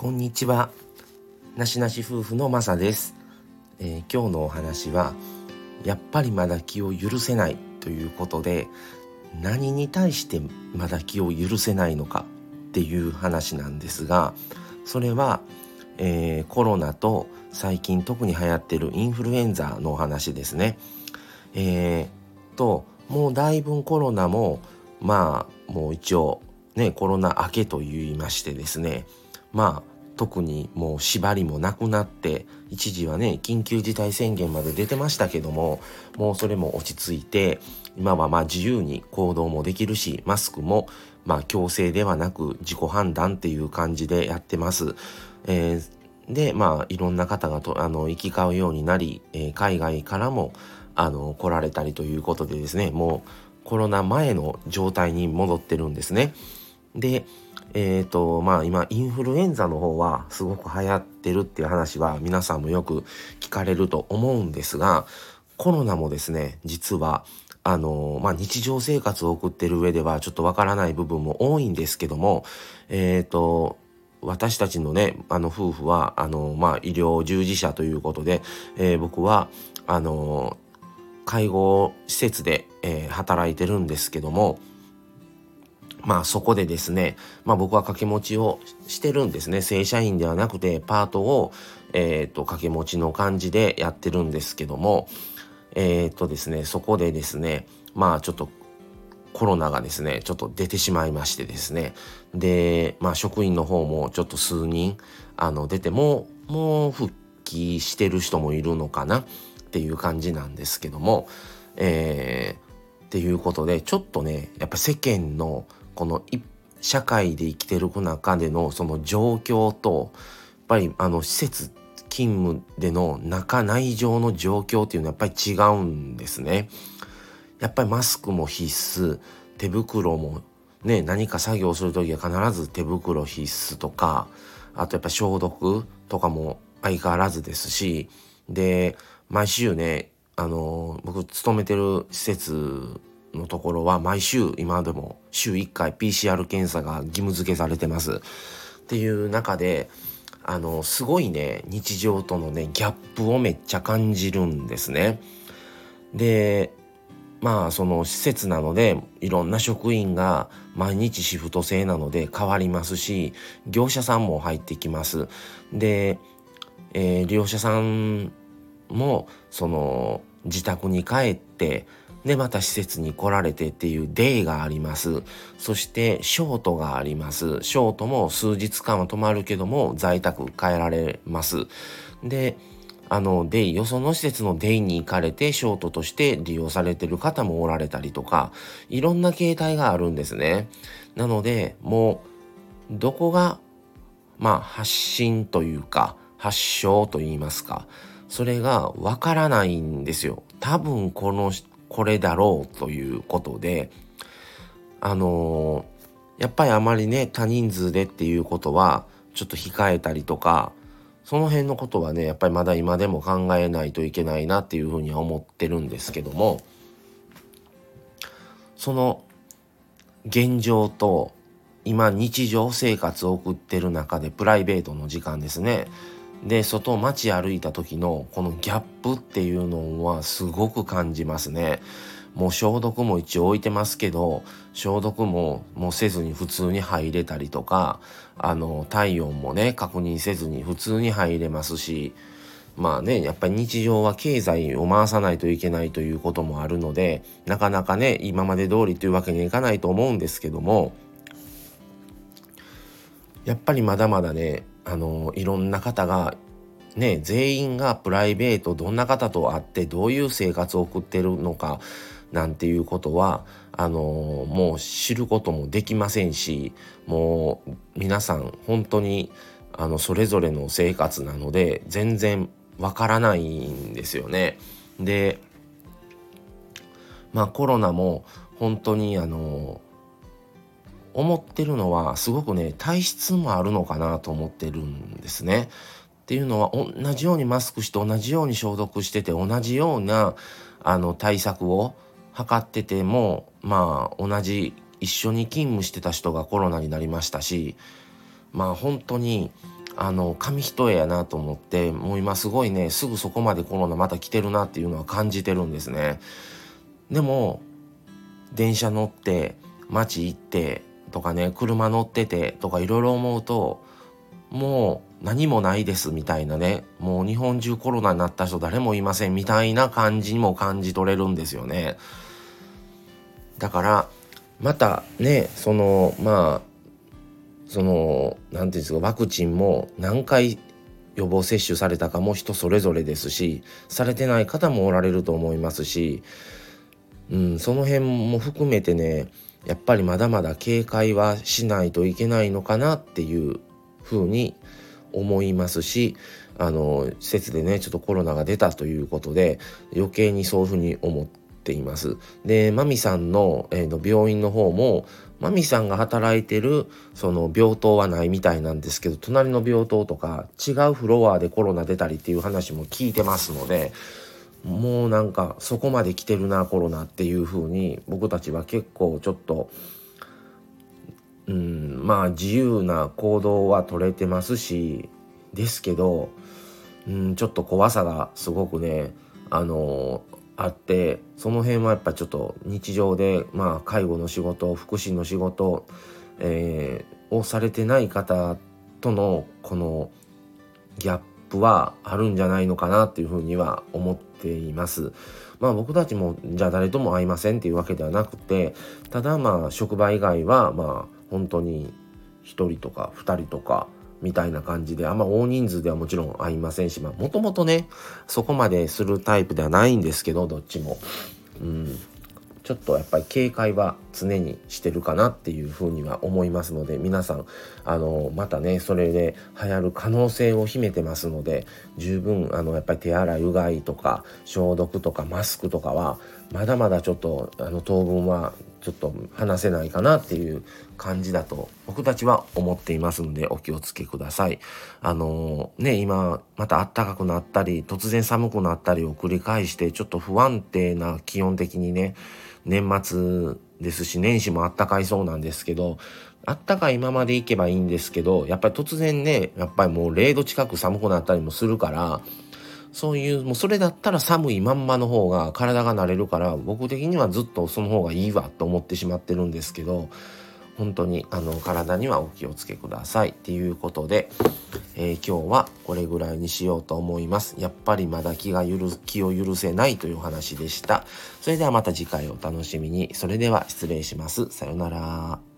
こんにちは。なしなし夫婦のまさです、えー、今日のお話は、やっぱりまだ気を許せないということで、何に対してまだ気を許せないのかっていう話なんですが、それは、えー、コロナと最近特に流行ってるインフルエンザのお話ですね。えー、と、もうだいぶコロナも、まあ、もう一応、ね、コロナ明けと言いましてですね、まあ特にもう縛りもなくなって一時はね緊急事態宣言まで出てましたけどももうそれも落ち着いて今はまあ自由に行動もできるしマスクもまあ強制ではなく自己判断っていう感じでやってます。えー、でまあいろんな方がとあの行き交うようになり、えー、海外からもあの来られたりということでですねもうコロナ前の状態に戻ってるんですね。でえっ、ー、と、まあ今、インフルエンザの方はすごく流行ってるっていう話は皆さんもよく聞かれると思うんですが、コロナもですね、実は、あの、まあ日常生活を送ってる上ではちょっとわからない部分も多いんですけども、えっ、ー、と、私たちのね、あの夫婦は、あの、まあ医療従事者ということで、えー、僕は、あの、介護施設で、えー、働いてるんですけども、まあそこでですね、まあ僕は掛け持ちをしてるんですね。正社員ではなくてパートを、えっ、と、掛け持ちの感じでやってるんですけども、えっ、ー、とですね、そこでですね、まあちょっとコロナがですね、ちょっと出てしまいましてですね。で、まあ職員の方もちょっと数人、あの、出ても、もう復帰してる人もいるのかな？っていう感じなんですけども、えー、っていうことで、ちょっとね、やっぱ世間のこの社会で生きてる中でのその状況とやっぱりあの施設勤務での中内情の状況っていうのはやっぱり違うんですね。やっぱりマスクも必須手袋もね何か作業する時は必ず手袋必須とかあとやっぱ消毒とかも相変わらずですしで毎週ねあの僕勤めてる施設のところは毎週今でも週1回 PCR 検査が義務付けされてます。っていう中であのすごいね日常とのねギャップをめっちゃ感じるんですね。でまあその施設なのでいろんな職員が毎日シフト制なので変わりますし業者さんも入ってきます。で、えー、利用者さんもその自宅に帰ってで、また施設に来られてっていうデイがあります。そしてショートがあります。ショートも数日間は泊まるけども在宅帰られます。で、あの、デイ、よその施設のデイに行かれてショートとして利用されてる方もおられたりとか、いろんな形態があるんですね。なので、もう、どこが、まあ、発信というか、発症と言いますか、それがわからないんですよ。多分このこれだろうということであのー、やっぱりあまりね多人数でっていうことはちょっと控えたりとかその辺のことはねやっぱりまだ今でも考えないといけないなっていうふうには思ってるんですけどもその現状と今日常生活を送ってる中でプライベートの時間ですね。で外街歩いた時のこのギャップっていうのはすごく感じますね。もう消毒も一応置いてますけど消毒ももうせずに普通に入れたりとかあの体温もね確認せずに普通に入れますしまあねやっぱり日常は経済を回さないといけないということもあるのでなかなかね今まで通りというわけにはいかないと思うんですけどもやっぱりまだまだねあのいろんな方がね全員がプライベートどんな方と会ってどういう生活を送ってるのかなんていうことはあのもう知ることもできませんしもう皆さん本当にあのそれぞれの生活なので全然わからないんですよね。でまあコロナも本当にあの思ってるのはすごくね体質もあるのかなと思ってるんですね。っていうのは同じようにマスクして同じように消毒してて同じようなあの対策を図っててもまあ同じ一緒に勤務してた人がコロナになりましたしまあ本当にあの紙一重やなと思ってもう今すごいねすぐそこまでコロナまた来てるなっていうのは感じてるんですねでも電車乗って街行ってとかね車乗っててとかいろいろ思うともう何もないですみたいなねもう日本中コロナになった人誰もいませんみたいな感じにも感じ取れるんですよね。だからまたねそのまあその何て言うんですかワクチンも何回予防接種されたかも人それぞれですしされてない方もおられると思いますし、うん、その辺も含めてねやっぱりまだまだ警戒はしないといけないのかなっていうふうに思いますしあの施設でねちょっとコロナが出たということで余計にそういうふうに思っています。でマミさんの,、えー、の病院の方もマミさんが働いてるその病棟はないみたいなんですけど隣の病棟とか違うフロアでコロナ出たりっていう話も聞いてますのでもうなんかそこまで来てるなコロナっていう風に僕たちは結構ちょっとうんまあ自由な行動は取れてますしですけどうんちょっと怖さがすごくねあのあってその辺はやっぱちょっと日常でまあ介護の仕事福祉の仕事、えー、をされてない方とのこのギャップはあるんじゃないのかなっていうふうには思っています。まあ僕たちもじゃあ誰とも会いませんっていうわけではなくてただまあ職場以外はまあ本当に1人とか2人とかみたいな感じであんま大人数ではもちろん会いませんしまあもともとねそこまでするタイプではないんですけどどっちも。うんちょっとやっぱり警戒は常にしてるかなっていうふうには思いますので皆さんあのまたねそれで流行る可能性を秘めてますので十分あのやっぱり手洗いうがいとか消毒とかマスクとかはまだまだちょっとあの当分はちょっと話せないかなっていう感じだと僕たちは思っていますのでお気をつけください。あのー、ね今また暖かくなったり突然寒くなったりを繰り返してちょっと不安定な気温的にね年末ですし年始もあったかいそうなんですけどあったかいままでいけばいいんですけどやっぱり突然ねやっぱりもう0度近く寒くなったりもするからそういうもうそれだったら寒いまんまの方が体が慣れるから僕的にはずっとその方がいいわと思ってしまってるんですけど本当にあの体にはお気をつけくださいっていうことで、えー、今日はこれぐらいにしようと思います。やっぱりまだ気が許気を許せないという話でした。それではまた次回お楽しみに。それでは失礼します。さよなら。